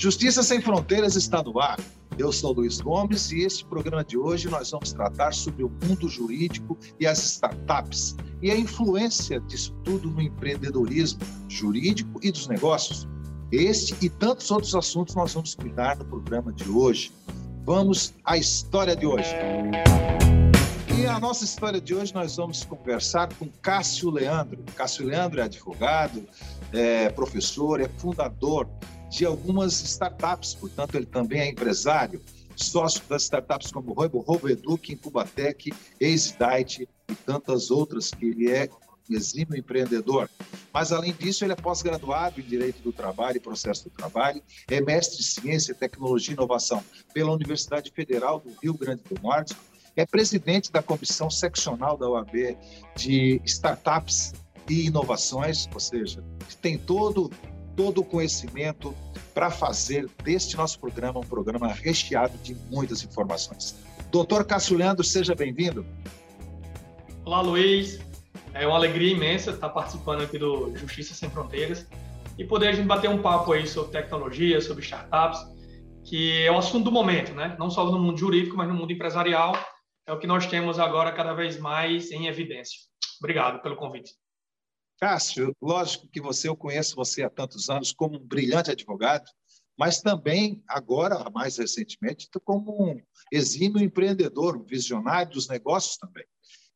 Justiça Sem Fronteiras está no ar. Eu sou Luiz Gomes e este programa de hoje nós vamos tratar sobre o mundo jurídico e as startups e a influência disso tudo no empreendedorismo jurídico e dos negócios. Este e tantos outros assuntos nós vamos cuidar no programa de hoje. Vamos à história de hoje. E a nossa história de hoje nós vamos conversar com Cássio Leandro. Cássio Leandro é advogado, é professor, é fundador de algumas startups, portanto, ele também é empresário, sócio das startups como Roboeduc, Incubatec, EasyDiet e tantas outras que ele é exímio empreendedor. Mas, além disso, ele é pós-graduado em Direito do Trabalho e Processo do Trabalho, é mestre em Ciência, Tecnologia e Inovação pela Universidade Federal do Rio Grande do Norte, é presidente da Comissão Seccional da OAB de Startups e Inovações, ou seja, tem todo todo o conhecimento para fazer deste nosso programa um programa recheado de muitas informações. Doutor Cássio Leandro, seja bem-vindo. Olá, Luiz. É uma alegria imensa estar participando aqui do Justiça Sem Fronteiras e poder a gente bater um papo aí sobre tecnologia, sobre startups, que é o assunto do momento, né? Não só no mundo jurídico, mas no mundo empresarial. É o que nós temos agora cada vez mais em evidência. Obrigado pelo convite. Cássio, lógico que você, eu conheço você há tantos anos como um brilhante advogado, mas também agora, mais recentemente, como um exímio empreendedor, um visionário dos negócios também.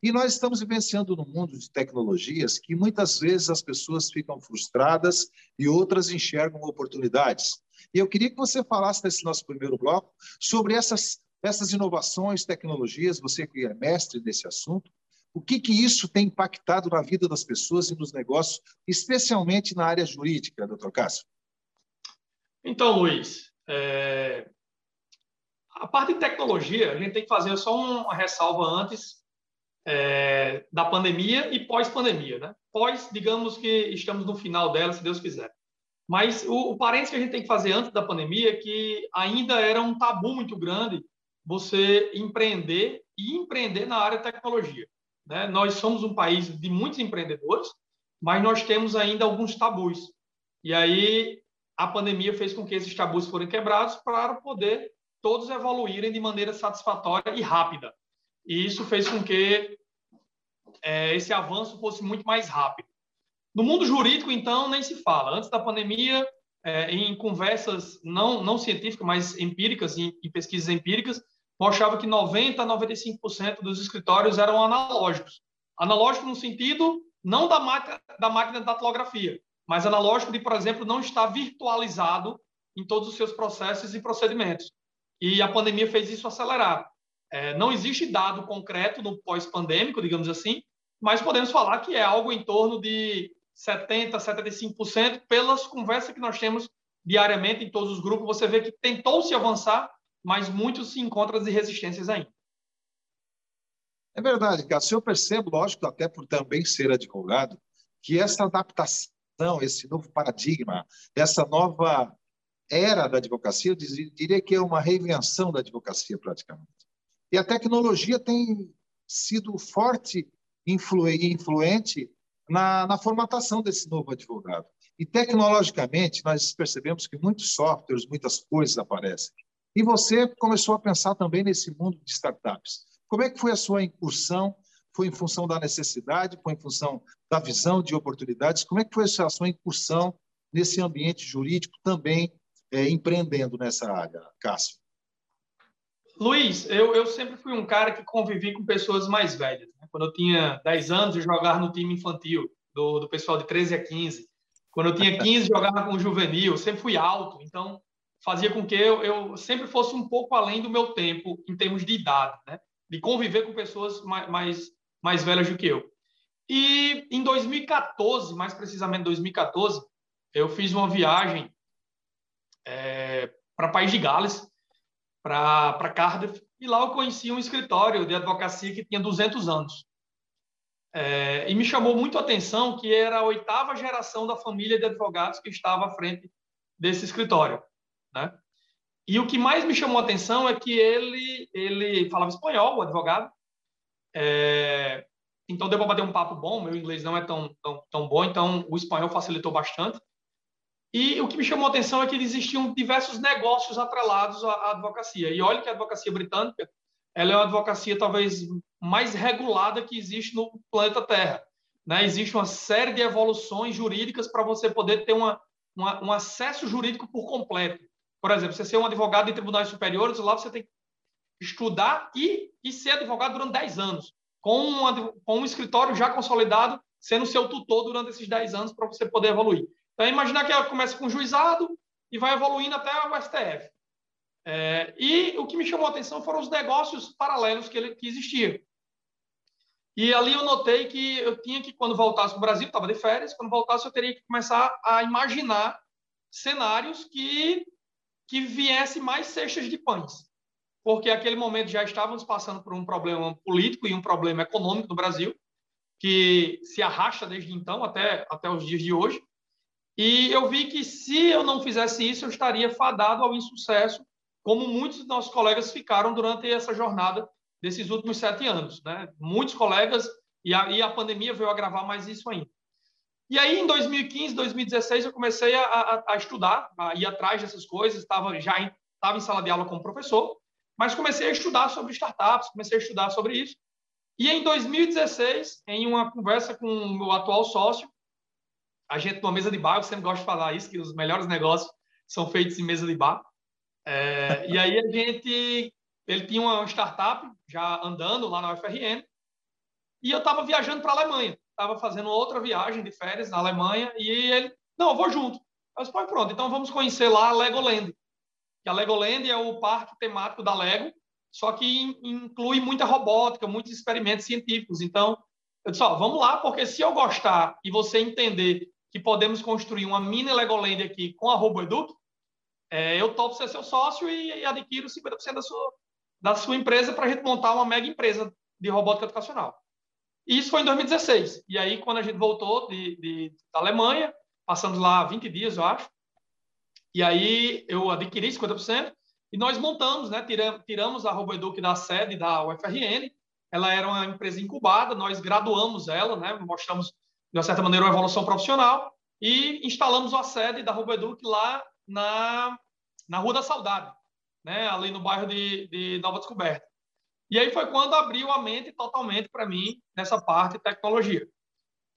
E nós estamos vivenciando num mundo de tecnologias que muitas vezes as pessoas ficam frustradas e outras enxergam oportunidades. E eu queria que você falasse nesse nosso primeiro bloco sobre essas, essas inovações, tecnologias, você que é mestre nesse assunto, o que, que isso tem impactado na vida das pessoas e nos negócios, especialmente na área jurídica, doutor Cássio? Então, Luiz, é... a parte de tecnologia, a gente tem que fazer só uma ressalva antes é... da pandemia e pós-pandemia. Né? Pós, digamos que estamos no final dela, se Deus quiser. Mas o, o parênteses que a gente tem que fazer antes da pandemia é que ainda era um tabu muito grande você empreender e empreender na área de tecnologia. Né? Nós somos um país de muitos empreendedores, mas nós temos ainda alguns tabus. E aí a pandemia fez com que esses tabus fossem quebrados para poder todos evoluírem de maneira satisfatória e rápida. E isso fez com que é, esse avanço fosse muito mais rápido. No mundo jurídico, então, nem se fala. Antes da pandemia, é, em conversas não, não científicas, mas empíricas, em, em pesquisas empíricas, mostrava que 90% a 95% dos escritórios eram analógicos. Analógico no sentido não da máquina, da máquina de datilografia, mas analógico de, por exemplo, não estar virtualizado em todos os seus processos e procedimentos. E a pandemia fez isso acelerar. É, não existe dado concreto no pós-pandêmico, digamos assim, mas podemos falar que é algo em torno de 70%, 75% pelas conversas que nós temos diariamente em todos os grupos. Você vê que tentou-se avançar, mas muitos se encontram de resistências ainda. É verdade, Cássio. Eu percebo, lógico, até por também ser advogado, que essa adaptação, esse novo paradigma, essa nova era da advocacia, eu diria que é uma reinvenção da advocacia, praticamente. E a tecnologia tem sido forte e influente na, na formatação desse novo advogado. E tecnologicamente, nós percebemos que muitos softwares, muitas coisas aparecem. E você começou a pensar também nesse mundo de startups. Como é que foi a sua incursão? Foi em função da necessidade? Foi em função da visão de oportunidades? Como é que foi a sua incursão nesse ambiente jurídico também é, empreendendo nessa área, Cássio? Luiz, eu, eu sempre fui um cara que convivi com pessoas mais velhas. Né? Quando eu tinha 10 anos, eu jogava no time infantil, do, do pessoal de 13 a 15. Quando eu tinha 15, jogava com o juvenil. Eu sempre fui alto, então fazia com que eu, eu, sempre fosse um pouco além do meu tempo em termos de idade, né? de conviver com pessoas mais, mais, mais velhas do que eu. E em 2014, mais precisamente 2014, eu fiz uma viagem é, para País de Gales, para Cardiff, e lá eu conheci um escritório de advocacia que tinha 200 anos. É, e me chamou muito a atenção que era a oitava geração da família de advogados que estava à frente desse escritório. Né? E o que mais me chamou a atenção é que ele, ele falava espanhol, o advogado. É, então deu para bater um papo bom. Meu inglês não é tão, tão, tão bom, então o espanhol facilitou bastante. E o que me chamou a atenção é que existiam diversos negócios atrelados à advocacia. E olha que a advocacia britânica ela é uma advocacia talvez mais regulada que existe no planeta Terra. Né? Existe uma série de evoluções jurídicas para você poder ter uma, uma, um acesso jurídico por completo. Por exemplo, você ser um advogado em tribunais superiores, lá você tem que estudar e, e ser advogado durante 10 anos, com, uma, com um escritório já consolidado, sendo seu tutor durante esses 10 anos para você poder evoluir. Então, imaginar que ela começa com juizado e vai evoluindo até o STF. É, e o que me chamou a atenção foram os negócios paralelos que, ele, que existiam. E ali eu notei que eu tinha que, quando voltasse para o Brasil, estava de férias, quando voltasse eu teria que começar a imaginar cenários que, que viesse mais cestas de pães. Porque naquele momento já estávamos passando por um problema político e um problema econômico no Brasil, que se arrasta desde então até, até os dias de hoje. E eu vi que se eu não fizesse isso, eu estaria fadado ao insucesso, como muitos dos nossos colegas ficaram durante essa jornada desses últimos sete anos. Né? Muitos colegas, e a, e a pandemia veio agravar mais isso ainda. E aí, em 2015, 2016, eu comecei a, a, a estudar, a ir atrás dessas coisas, estava já em, estava em sala de aula como professor, mas comecei a estudar sobre startups, comecei a estudar sobre isso. E em 2016, em uma conversa com o meu atual sócio, a gente numa mesa de bar, eu sempre gosto de falar isso, que os melhores negócios são feitos em mesa de bar. É, e aí a gente, ele tinha uma startup já andando lá na UFRN, e eu estava viajando para a Alemanha, estava fazendo outra viagem de férias na Alemanha, e ele, não, eu vou junto. Eu disse, pronto, então vamos conhecer lá a Legoland. Que a Legoland é o parque temático da Lego, só que inclui muita robótica, muitos experimentos científicos. Então, eu disse, ó, vamos lá, porque se eu gostar e você entender que podemos construir uma mini Legoland aqui com a RoboEduc, é, eu topo ser seu sócio e, e adquiro 50% da sua, da sua empresa para a gente montar uma mega empresa de robótica educacional. E isso foi em 2016. E aí, quando a gente voltou de, de, da Alemanha, passamos lá 20 dias, eu acho, e aí eu adquiri 50% e nós montamos, né, tiramos, tiramos a RoboEduc da sede da UFRN, ela era uma empresa incubada, nós graduamos ela, né, mostramos, de uma certa maneira, uma evolução profissional e instalamos a sede da RoboEduc lá na na Rua da Saudade, né? ali no bairro de, de Nova Descoberta. E aí foi quando abriu a mente totalmente para mim nessa parte de tecnologia.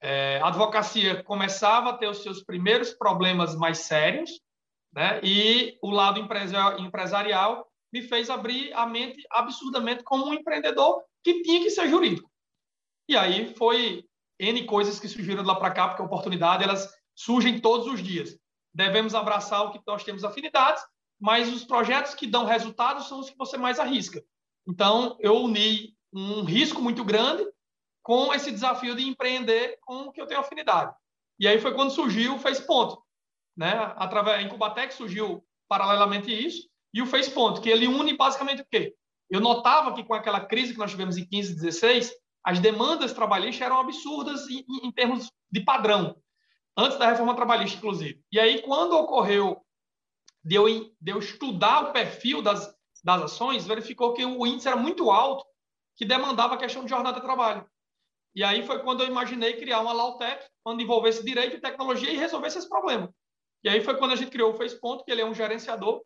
É, a advocacia começava a ter os seus primeiros problemas mais sérios, né? e o lado empresarial me fez abrir a mente absurdamente como um empreendedor que tinha que ser jurídico. E aí foi N coisas que surgiram de lá para cá, porque a oportunidade elas surgem todos os dias. Devemos abraçar o que nós temos afinidades mas os projetos que dão resultados são os que você mais arrisca. Então, eu uni um risco muito grande com esse desafio de empreender com o que eu tenho afinidade. E aí foi quando surgiu o Face Ponto. Né? Através da Incubatec surgiu paralelamente isso, e o Face Ponto, que ele une basicamente o quê? Eu notava que com aquela crise que nós tivemos em 15 e 16, as demandas trabalhistas eram absurdas em, em termos de padrão, antes da reforma trabalhista, inclusive. E aí, quando ocorreu de eu, de eu estudar o perfil das, das ações, verificou que o índice era muito alto, que demandava a questão de jornada de trabalho. E aí foi quando eu imaginei criar uma Lautec, onde envolvesse direito e tecnologia e resolvesse esse problema. E aí foi quando a gente criou o FacePonto, que ele é um gerenciador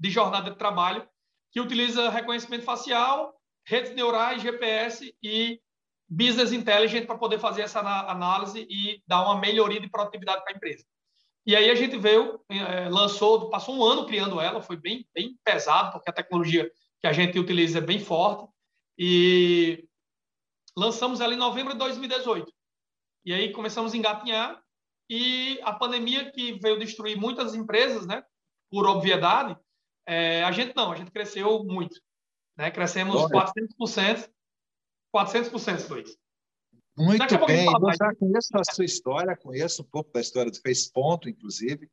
de jornada de trabalho, que utiliza reconhecimento facial, redes neurais, GPS e business intelligence para poder fazer essa análise e dar uma melhoria de produtividade para a empresa. E aí a gente veio, é, lançou, passou um ano criando ela, foi bem, bem pesado, porque a tecnologia que a gente utiliza é bem forte. E lançamos ela em novembro de 2018. E aí começamos a engatinhar e a pandemia que veio destruir muitas empresas, né, por obviedade, é, a gente não, a gente cresceu muito. Né? Crescemos Olha. 400%, 400%, Luiz. Muito bem, eu já conheço a sua história, conheço um pouco da história do Face Ponto, inclusive,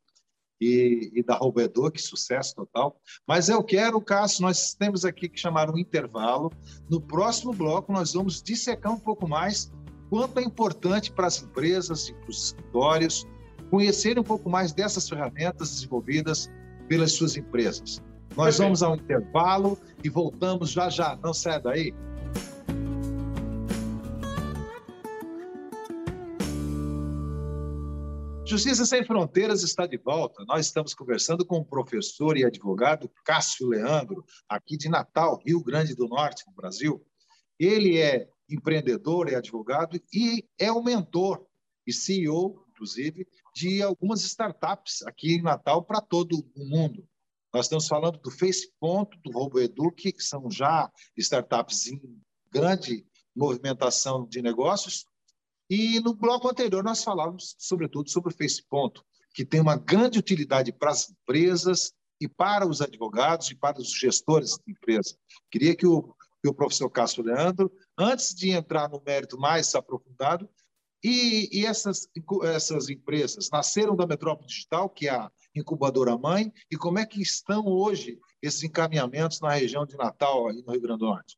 e, e da Roubedor, que sucesso total. Mas eu quero, Cássio, nós temos aqui que chamar um intervalo. No próximo bloco, nós vamos dissecar um pouco mais quanto é importante para as empresas e para os escritórios conhecerem um pouco mais dessas ferramentas desenvolvidas pelas suas empresas. Nós vamos ao intervalo e voltamos já já. Não saia daí. Justiça Sem Fronteiras está de volta. Nós estamos conversando com o professor e advogado Cássio Leandro, aqui de Natal, Rio Grande do Norte, no Brasil. Ele é empreendedor, é advogado e é o mentor e CEO, inclusive, de algumas startups aqui em Natal para todo o mundo. Nós estamos falando do FacePonto, do RoboEduc, que são já startups em grande movimentação de negócios, e no bloco anterior nós falávamos, sobretudo, sobre o FacePonto, que tem uma grande utilidade para as empresas e para os advogados e para os gestores de empresa. Queria que o, que o professor Cássio Leandro, antes de entrar no mérito mais aprofundado, e, e essas, essas empresas nasceram da Metrópole Digital, que é a incubadora mãe, e como é que estão hoje esses encaminhamentos na região de Natal, aí no Rio Grande do Norte?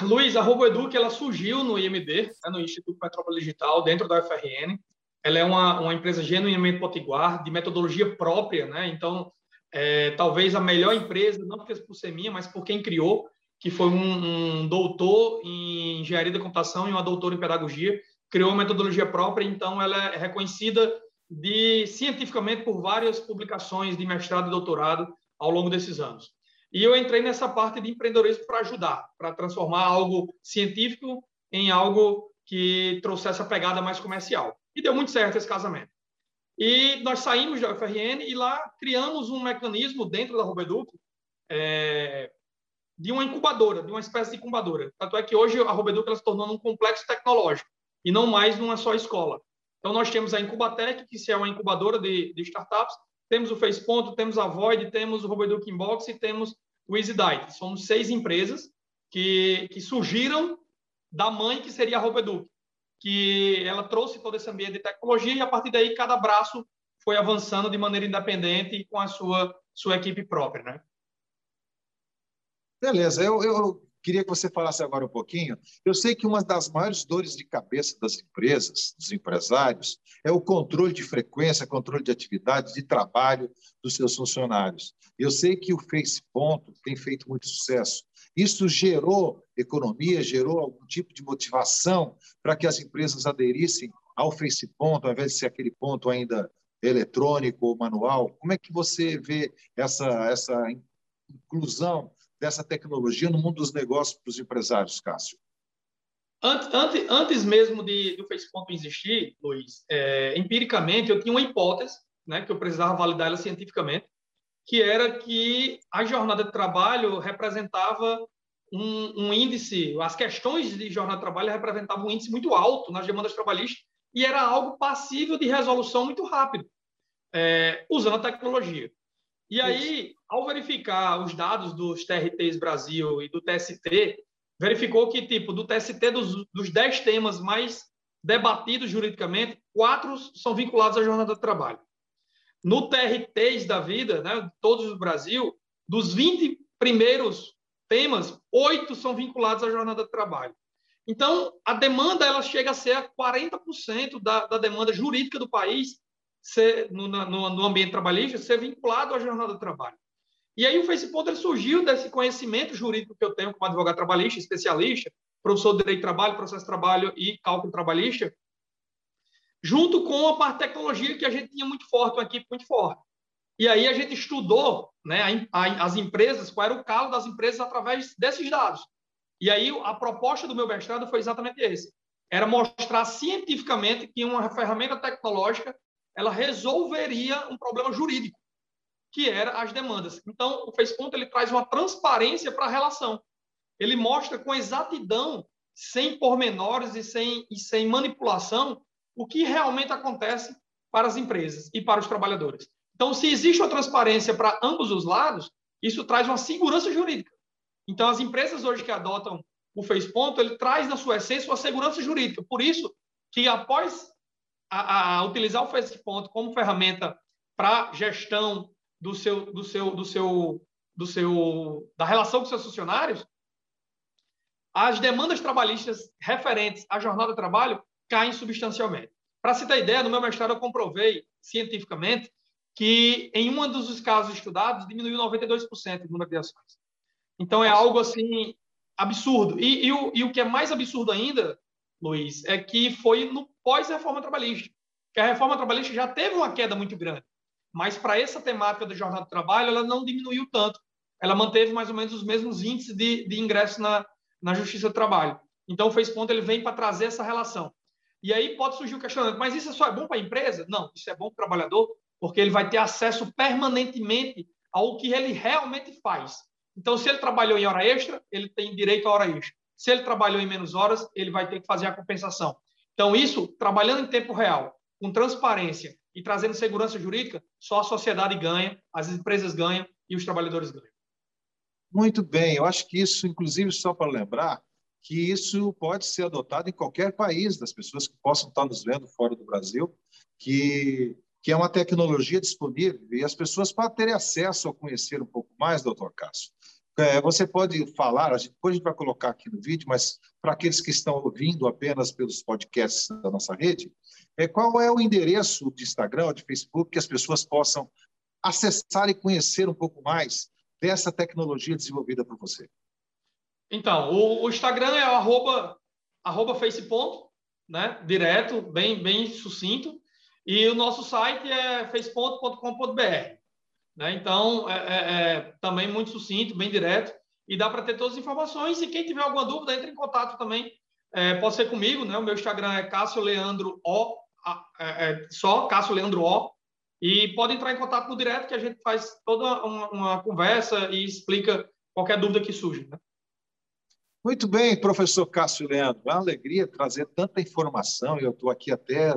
Luiz, a RoboEduc ela surgiu no IMD, né, no Instituto Metrópole Digital, dentro da UFRN. Ela é uma, uma empresa genuinamente potiguar, de metodologia própria, né? Então, é, talvez a melhor empresa, não porque por ser minha, mas por quem criou, que foi um, um, doutor em engenharia da computação e uma doutora em pedagogia, criou uma metodologia própria, então ela é reconhecida de cientificamente por várias publicações de mestrado e doutorado ao longo desses anos. E eu entrei nessa parte de empreendedorismo para ajudar, para transformar algo científico em algo que trouxesse a pegada mais comercial. E deu muito certo esse casamento. E nós saímos da UFRN e lá criamos um mecanismo dentro da Robeduc é, de uma incubadora, de uma espécie de incubadora. Tanto é que hoje a Robeduc ela se tornou um complexo tecnológico e não mais numa só escola. Então, nós temos a Incubatec, que é uma incubadora de, de startups, temos o FacePonto, temos a Void, temos o Roboeduc Inbox e temos o EasyDite. Somos seis empresas que, que surgiram da mãe que seria a Roboeduc, que ela trouxe todo esse ambiente de tecnologia e a partir daí cada braço foi avançando de maneira independente e com a sua, sua equipe própria, né? Beleza, eu, eu queria que você falasse agora um pouquinho. Eu sei que uma das maiores dores de cabeça das empresas, dos empresários, é o controle de frequência, controle de atividade, de trabalho dos seus funcionários. Eu sei que o Face Ponto tem feito muito sucesso. Isso gerou economia, gerou algum tipo de motivação para que as empresas aderissem ao Face Ponto, ao invés de ser aquele ponto ainda eletrônico ou manual. Como é que você vê essa, essa inclusão dessa tecnologia no mundo dos negócios para os empresários, Cássio? Antes, antes, antes mesmo de, do Facebook existir, Luiz, é, empiricamente eu tinha uma hipótese, né, que eu precisava validar ela cientificamente, que era que a jornada de trabalho representava um, um, índice, as questões de jornada de trabalho representavam um índice muito alto nas demandas trabalhistas e era algo passível de resolução muito rápido, é, usando a tecnologia. E aí, ao verificar os dados dos TRTs Brasil e do TST, verificou que, tipo, do TST, dos, dos 10 temas mais debatidos juridicamente, quatro são vinculados à jornada de trabalho. No TRTs da vida, né, todos do Brasil, dos 20 primeiros temas, oito são vinculados à jornada de trabalho. Então, a demanda ela chega a ser 40% da, da demanda jurídica do país ser, no, no, no, ambiente trabalhista, ser vinculado à jornada de trabalho. E aí o Facebook surgiu desse conhecimento jurídico que eu tenho como advogado trabalhista, especialista, professor de Direito de Trabalho, Processo de Trabalho e Cálculo Trabalhista, junto com a parte de tecnologia que a gente tinha muito forte, uma equipe muito forte. E aí a gente estudou né, as empresas, qual era o calo das empresas através desses dados. E aí a proposta do meu mestrado foi exatamente esse. Era mostrar cientificamente que uma ferramenta tecnológica ela resolveria um problema jurídico, que era as demandas. Então, o FacePonto ele traz uma transparência para a relação. Ele mostra com exatidão, sem pormenores e sem, e sem manipulação, o que realmente acontece para as empresas e para os trabalhadores. Então, se existe uma transparência para ambos os lados, isso traz uma segurança jurídica. Então, as empresas hoje que adotam o FacePonto, ele traz na sua essência uma segurança jurídica. Por isso que após a, a utilizar o FacePonto como ferramenta para gestão do seu, do seu, do seu, do seu, da relação com seus funcionários, as demandas trabalhistas referentes à jornada de trabalho caem substancialmente. Para se ter ideia, no meu mestrado eu comprovei cientificamente que em um dos casos estudados diminuiu 92% o número de ações. Então é algo assim absurdo. E, e, o, e o que é mais absurdo ainda, Luiz, é que foi no pós-reforma trabalhista. que a reforma trabalhista já teve uma queda muito grande, mas para essa temática da jornada de trabalho, ela não diminuiu tanto. Ela manteve mais ou menos os mesmos índices de, de ingresso na, na Justiça do Trabalho. Então, o FacePonto ele vem para trazer essa relação. E aí pode surgir o questionamento, mas isso só é bom para a empresa? Não, isso é bom para o trabalhador, porque ele vai ter acesso permanentemente ao que ele realmente faz. Então, se ele trabalhou em hora extra, ele tem direito à hora extra. Se ele trabalhou em menos horas, ele vai ter que fazer a compensação. Então, isso, trabalhando em tempo real, com transparência e trazendo segurança jurídica, só a sociedade ganha, as empresas ganham e os trabalhadores ganham. Muito bem, eu acho que isso, inclusive, só para lembrar, que isso pode ser adotado em qualquer país, das pessoas que possam estar nos vendo fora do Brasil, que, que é uma tecnologia disponível e as pessoas podem ter acesso a conhecer um pouco mais, doutor Cássio. É, você pode falar, depois a gente vai colocar aqui no vídeo, mas para aqueles que estão ouvindo apenas pelos podcasts da nossa rede, é, qual é o endereço de Instagram de Facebook que as pessoas possam acessar e conhecer um pouco mais dessa tecnologia desenvolvida por você? Então, o, o Instagram é o arroba, arroba né? direto, bem, bem sucinto, e o nosso site é faceponto.com.br. Né? Então, é, é, é, também muito sucinto, bem direto, e dá para ter todas as informações. E quem tiver alguma dúvida, entre em contato também. É, pode ser comigo, né? O meu Instagram é Cássio Leandro O, é, é, só Cássio Leandro O. E pode entrar em contato no direto, que a gente faz toda uma, uma conversa e explica qualquer dúvida que surja. Né? Muito bem, professor Cássio Leandro. É uma alegria trazer tanta informação eu estou aqui até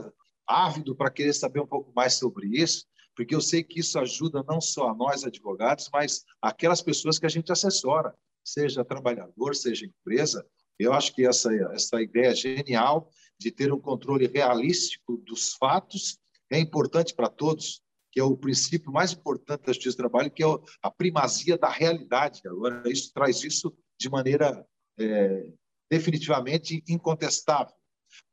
ávido para querer saber um pouco mais sobre isso porque eu sei que isso ajuda não só a nós, advogados, mas aquelas pessoas que a gente assessora, seja trabalhador, seja empresa. Eu acho que essa, essa ideia genial de ter um controle realístico dos fatos é importante para todos, que é o princípio mais importante da justiça do trabalho, que é a primazia da realidade. Agora, isso traz isso de maneira é, definitivamente incontestável.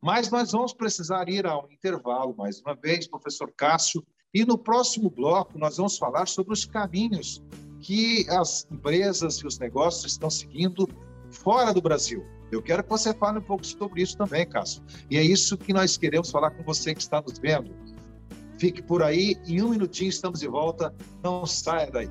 Mas nós vamos precisar ir ao intervalo mais uma vez, professor Cássio, e no próximo bloco, nós vamos falar sobre os caminhos que as empresas e os negócios estão seguindo fora do Brasil. Eu quero que você fale um pouco sobre isso também, Cássio. E é isso que nós queremos falar com você que está nos vendo. Fique por aí, em um minutinho estamos de volta. Não saia daí.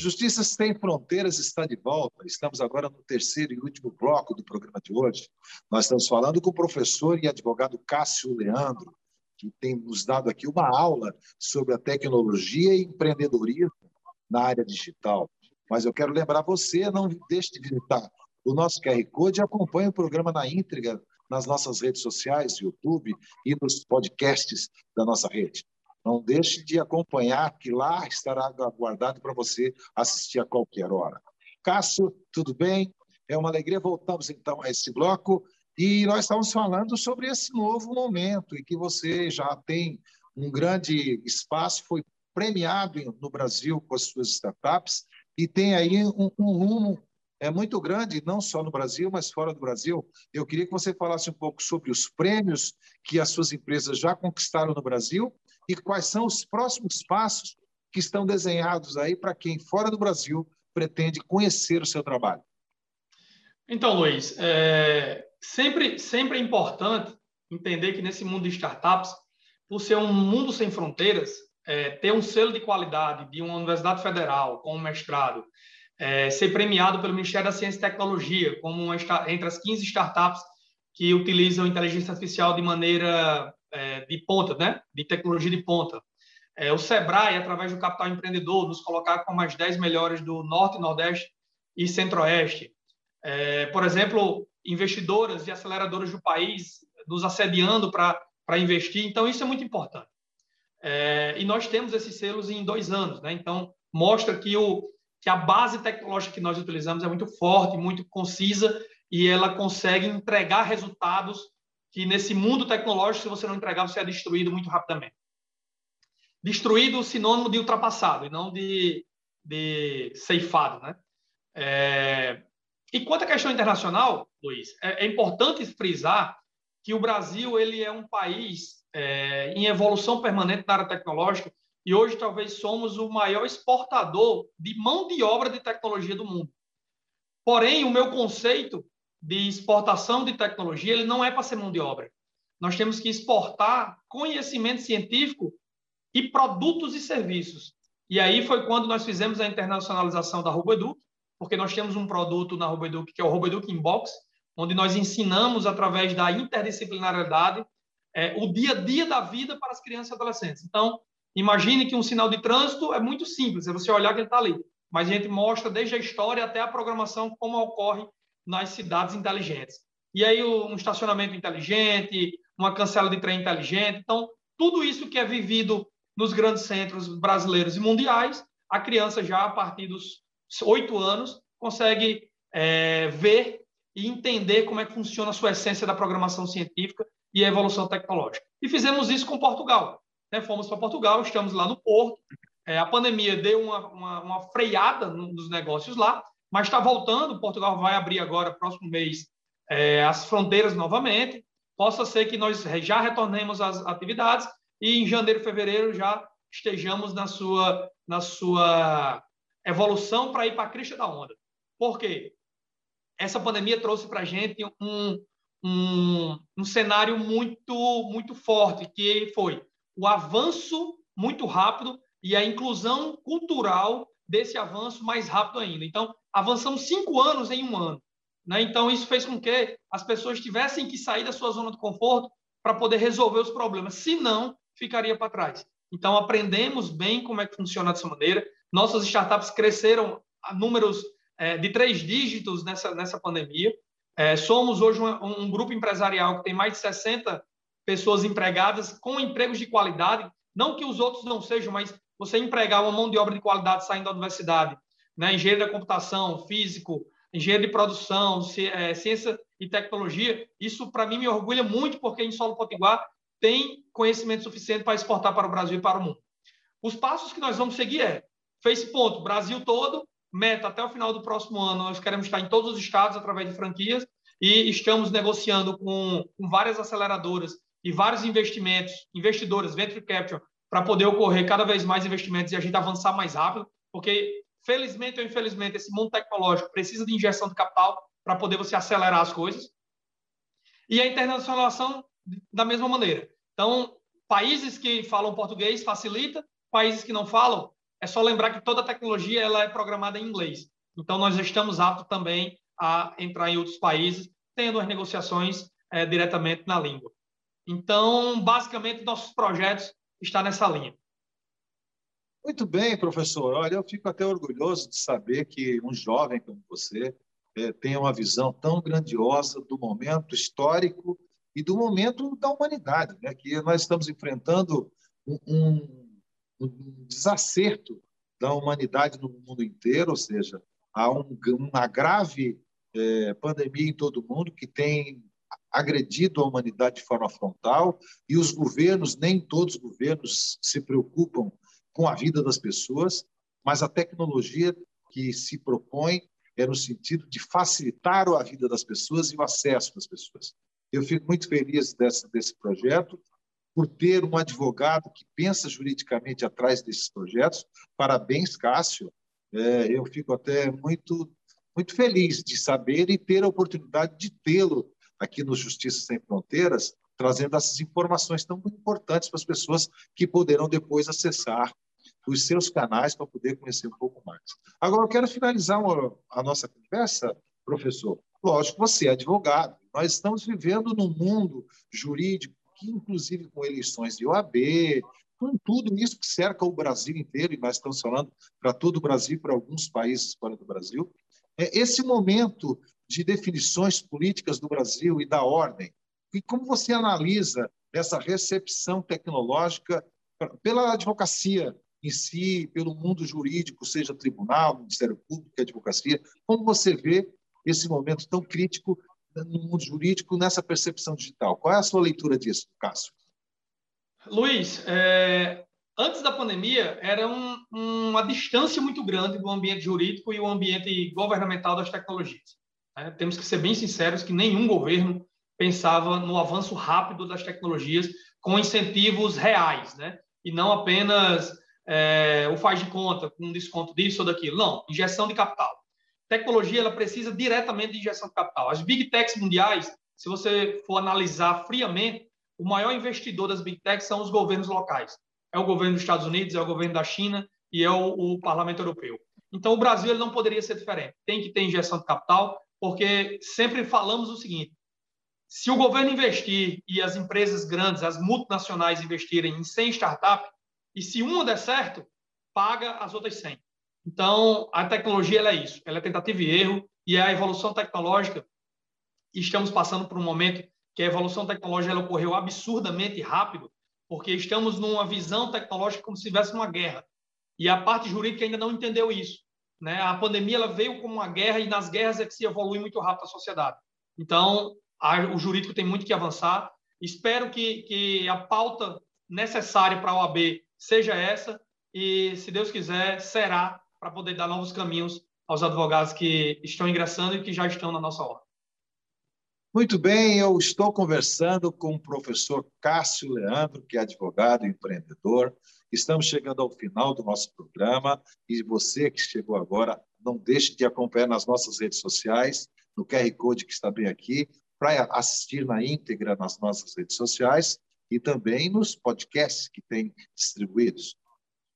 Justiça Sem Fronteiras está de volta. Estamos agora no terceiro e último bloco do programa de hoje. Nós estamos falando com o professor e advogado Cássio Leandro, que tem nos dado aqui uma aula sobre a tecnologia e empreendedorismo na área digital. Mas eu quero lembrar você, não deixe de visitar o nosso QR Code e acompanhe o programa na íntegra nas nossas redes sociais, YouTube e nos podcasts da nossa rede. Não deixe de acompanhar, que lá estará aguardado para você assistir a qualquer hora. Cássio, tudo bem? É uma alegria. Voltamos então a esse bloco e nós estamos falando sobre esse novo momento e que você já tem um grande espaço, foi premiado no Brasil com as suas startups e tem aí um, um rumo é muito grande, não só no Brasil, mas fora do Brasil. Eu queria que você falasse um pouco sobre os prêmios que as suas empresas já conquistaram no Brasil e quais são os próximos passos que estão desenhados aí para quem fora do Brasil pretende conhecer o seu trabalho. Então, Luiz, é, sempre, sempre é importante entender que nesse mundo de startups, por ser um mundo sem fronteiras, é, ter um selo de qualidade de uma universidade federal com um mestrado, é, ser premiado pelo Ministério da Ciência e Tecnologia como uma, entre as 15 startups que utilizam inteligência artificial de maneira é, de ponta, né? de tecnologia de ponta. É, o Sebrae, através do Capital Empreendedor, nos colocar como as 10 melhores do Norte, Nordeste e Centro-Oeste. É, por exemplo, investidoras e aceleradoras do país nos assediando para investir. Então, isso é muito importante. É, e nós temos esses selos em dois anos. Né? Então, mostra que, o, que a base tecnológica que nós utilizamos é muito forte, muito concisa e ela consegue entregar resultados que nesse mundo tecnológico, se você não entregar, você é destruído muito rapidamente. Destruído, sinônimo de ultrapassado, e não de, de ceifado. Né? É... E quanto à questão internacional, Luiz, é, é, importante frisar que o Brasil ele é um país é, em evolução permanente na área tecnológica e hoje talvez somos o maior exportador de mão de obra de tecnologia do mundo. Porém, o meu conceito de exportação de tecnologia ele não é para ser mão de obra. Nós temos que exportar conhecimento científico e produtos e serviços. E aí foi quando nós fizemos a internacionalização da RoboEduc, porque nós temos um produto na RoboEduc que é o RoboEduc Inbox, onde nós ensinamos através da interdisciplinariedade é, o dia a dia da vida para as crianças e adolescentes. Então, imagine que um sinal de trânsito é muito simples, é você olhar que ele está ali. Mas a gente mostra desde a história até a programação como ocorre nas cidades inteligentes. E aí um estacionamento inteligente, uma cancela de trem inteligente. Então, tudo isso que é vivido nos grandes centros brasileiros e mundiais, a criança já a partir dos oito anos consegue é, ver e entender como é que funciona a sua essência da programação científica e a evolução tecnológica. E fizemos isso com Portugal. Né? Fomos para Portugal, estamos lá no Porto. É, a pandemia deu uma, uma, uma freada nos negócios lá, mas está voltando. Portugal vai abrir agora, próximo mês, é, as fronteiras novamente. Possa ser que nós já retornemos às atividades e em janeiro, fevereiro já estejamos na sua, na sua evolução para ir para a crista da onda. Por quê? Essa pandemia trouxe para a gente um, um, um cenário muito, muito forte, que foi o avanço muito rápido e a inclusão cultural desse avanço mais rápido ainda. Então, avançamos cinco anos em um ano. Né? Então, isso fez com que as pessoas tivessem que sair da sua zona de conforto para poder resolver os problemas. Se não, ficaria para trás. Então, aprendemos bem como é que funciona dessa maneira. Nossas startups cresceram a números é, de três dígitos nessa, nessa pandemia. É, somos hoje um, um, grupo empresarial que tem mais de 60 pessoas empregadas com empregos de qualidade. Não que os outros não sejam, mas você empregar uma mão de obra de qualidade saindo da universidade, né? engenheiro da computação, físico, engenheiro de produção, é, ciência e tecnologia, isso para mim me orgulha muito, porque em Solo Potiguar tem conhecimento suficiente para exportar para o Brasil e para o mundo. Os passos que nós vamos seguir é, fez ponto, Brasil todo, meta até o final do próximo ano, nós queremos estar em todos os estados através de franquias e estamos negociando com, com várias aceleradoras e vários investimentos, investidores, venture capital, para poder ocorrer cada vez mais investimentos e a gente avançar mais rápido, porque felizmente ou infelizmente esse mundo tecnológico precisa de injeção de capital para poder você acelerar as coisas. E a internacionalização da mesma maneira. Então, países que falam português facilita, países que não falam, é só lembrar que toda tecnologia ela é programada em inglês. Então, nós estamos aptos também a entrar em outros países, tendo as negociações é, diretamente na língua. Então, basicamente, nossos projetos está nessa linha. Muito bem, professor. Olha, eu fico até orgulhoso de saber que um jovem como você é, tem uma visão tão grandiosa do momento histórico e do momento da humanidade, né? que nós estamos enfrentando um, um, um desacerto da humanidade no mundo inteiro, ou seja, há um, uma grave é, pandemia em todo o mundo que tem agredido a humanidade de forma frontal e os governos, nem todos os governos se preocupam com a vida das pessoas, mas a tecnologia que se propõe é no sentido de facilitar a vida das pessoas e o acesso das pessoas. Eu fico muito feliz desse, projeto, por ter um advogado que pensa juridicamente atrás desses projetos. Parabéns, Cássio. É, eu fico até muito, muito feliz de saber e ter a oportunidade de tê-lo aqui no Justiça Sem Fronteiras, trazendo essas informações tão importantes para as pessoas que poderão depois acessar os seus canais para poder conhecer um pouco mais. Agora, eu quero finalizar uma, a nossa conversa, professor. Lógico, você é advogado. Nós estamos vivendo num mundo jurídico que, inclusive, com eleições de OAB, com tudo isso que cerca o Brasil inteiro, e nós estamos falando para todo o Brasil, para alguns países fora do Brasil, é esse momento de definições políticas do Brasil e da ordem. E como você analisa essa recepção tecnológica pela advocacia em si, pelo mundo jurídico, seja tribunal, Ministério Público, advocacia, como você vê esse momento tão crítico no mundo jurídico nessa percepção digital? Qual é a sua leitura disso, Cássio? Luiz, é, antes da pandemia, era um, uma distância muito grande do ambiente jurídico e o ambiente governamental das tecnologias. Né? Temos que ser bem sinceros que nenhum governo pensava no avanço rápido das tecnologias com incentivos reais, né? e não apenas é, o faz de conta com um desconto disso ou daquilo. Não, injeção de capital. tecnologia ela precisa diretamente de injeção de capital. As big techs mundiais, se você for analisar friamente, o maior investidor das big techs são os governos locais. É o governo dos Estados Unidos, é o governo da China e é o, o Parlamento Europeu. Então, o Brasil ele não poderia ser diferente. Tem que ter injeção de capital, porque sempre falamos o seguinte: se o governo investir e as empresas grandes, as multinacionais investirem em 100 startups, e se uma der certo, paga as outras 100. Então, a tecnologia é isso, ela é tentativa e erro, e é a evolução tecnológica. Estamos passando por um momento que a evolução tecnológica ocorreu absurdamente rápido, porque estamos numa visão tecnológica como se estivesse numa guerra. E a parte jurídica ainda não entendeu isso. Né? A pandemia ela veio como uma guerra e nas guerras é que se evolui muito rápido a sociedade. Então, a, o jurídico tem muito que avançar. Espero que, que a pauta necessária para a OAB seja essa e, se Deus quiser, será para poder dar novos caminhos aos advogados que estão ingressando e que já estão na nossa ordem. Muito bem, eu estou conversando com o professor Cássio Leandro, que é advogado e empreendedor. Estamos chegando ao final do nosso programa e você que chegou agora, não deixe de acompanhar nas nossas redes sociais, no QR Code que está bem aqui, para assistir na íntegra nas nossas redes sociais e também nos podcasts que tem distribuídos.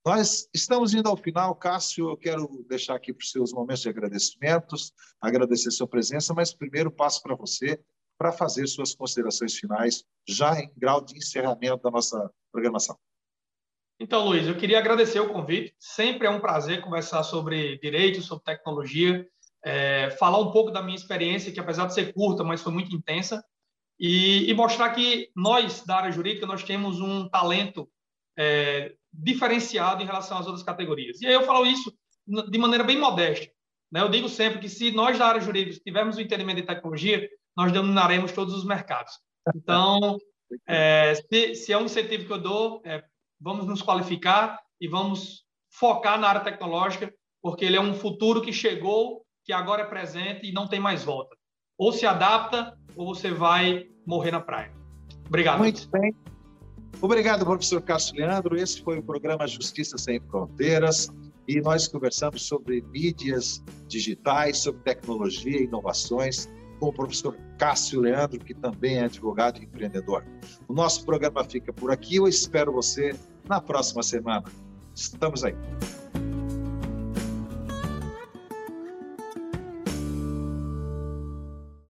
Nós estamos indo ao final, Cássio. Eu quero deixar aqui para os seus momentos de agradecimentos, agradecer sua presença, mas primeiro passo para você para fazer suas considerações finais, já em grau de encerramento da nossa programação. Então, Luiz, eu queria agradecer o convite. Sempre é um prazer conversar sobre direito, sobre tecnologia, é, falar um pouco da minha experiência, que apesar de ser curta, mas foi muito intensa, e, e mostrar que nós, da área jurídica, nós temos um talento é, diferenciado em relação às outras categorias. E aí eu falo isso de maneira bem modesta. Né? Eu digo sempre que se nós da área jurídica tivermos o um entendimento de tecnologia, nós dominaremos todos os mercados. Então, é, se, se, é um incentivo que eu dou, é, vamos nos qualificar e vamos focar na área tecnológica, porque ele é um futuro que chegou, que agora é presente e não tem mais volta. Ou se adapta, ou você vai morrer na praia. Obrigado. Muito bem. Obrigado, professor Cássio Leandro. Esse foi o programa Justiça Sem Fronteiras e nós conversamos sobre mídias digitais, sobre tecnologia e inovações com o professor Cássio Leandro, que também é advogado e empreendedor. O nosso programa fica por aqui. Eu espero você na próxima semana. Estamos aí.